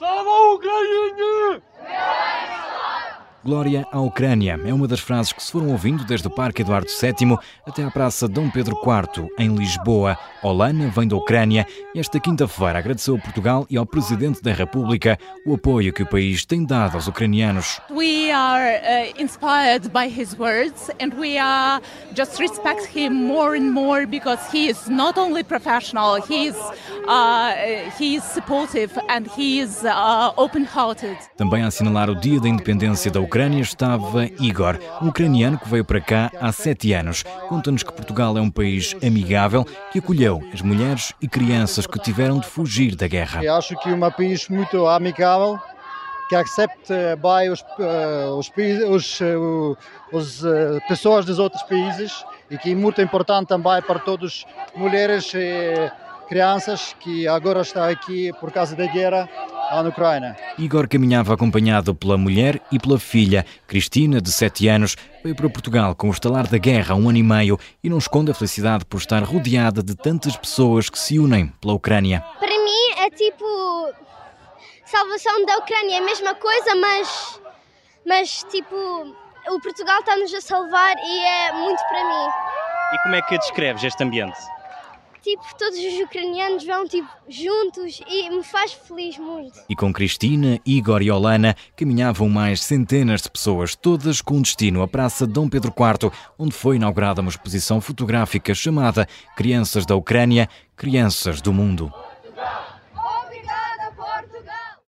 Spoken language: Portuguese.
Слава Україні! Glória à Ucrânia é uma das frases que se foram ouvindo desde o Parque Eduardo VII até à Praça Dom Pedro IV, em Lisboa. Olana vem da Ucrânia e esta quinta-feira agradeceu a Portugal e ao Presidente da República o apoio que o país tem dado aos ucranianos. We are uh, inspired by his words and we are just respect him more and more because he is not only professional, he is, uh, he is supportive and he is uh, open-hearted. Também a assinalar o Dia da Independência da Ucrânia estava Igor, um ucraniano que veio para cá há sete anos. Conta-nos que Portugal é um país amigável que acolheu as mulheres e crianças que tiveram de fugir da guerra. Eu acho que é um país muito amigável que accepta bem os, uh, os, os, uh, os uh, pessoas dos outros países e que é muito importante também para todas as mulheres e crianças que agora estão aqui por causa da guerra Ucrânia. Igor caminhava acompanhado pela mulher e pela filha. Cristina, de 7 anos, veio para Portugal com o estalar da guerra há um ano e meio e não esconde a felicidade por estar rodeada de tantas pessoas que se unem pela Ucrânia. Para mim é tipo salvação da Ucrânia, é a mesma coisa, mas, mas tipo o Portugal está-nos a salvar e é muito para mim. E como é que descreves este ambiente? Tipo, todos os ucranianos vão tipo, juntos e me faz feliz muito. E com Cristina, Igor e Olana caminhavam mais centenas de pessoas, todas com destino à Praça Dom Pedro IV, onde foi inaugurada uma exposição fotográfica chamada Crianças da Ucrânia, Crianças do Mundo.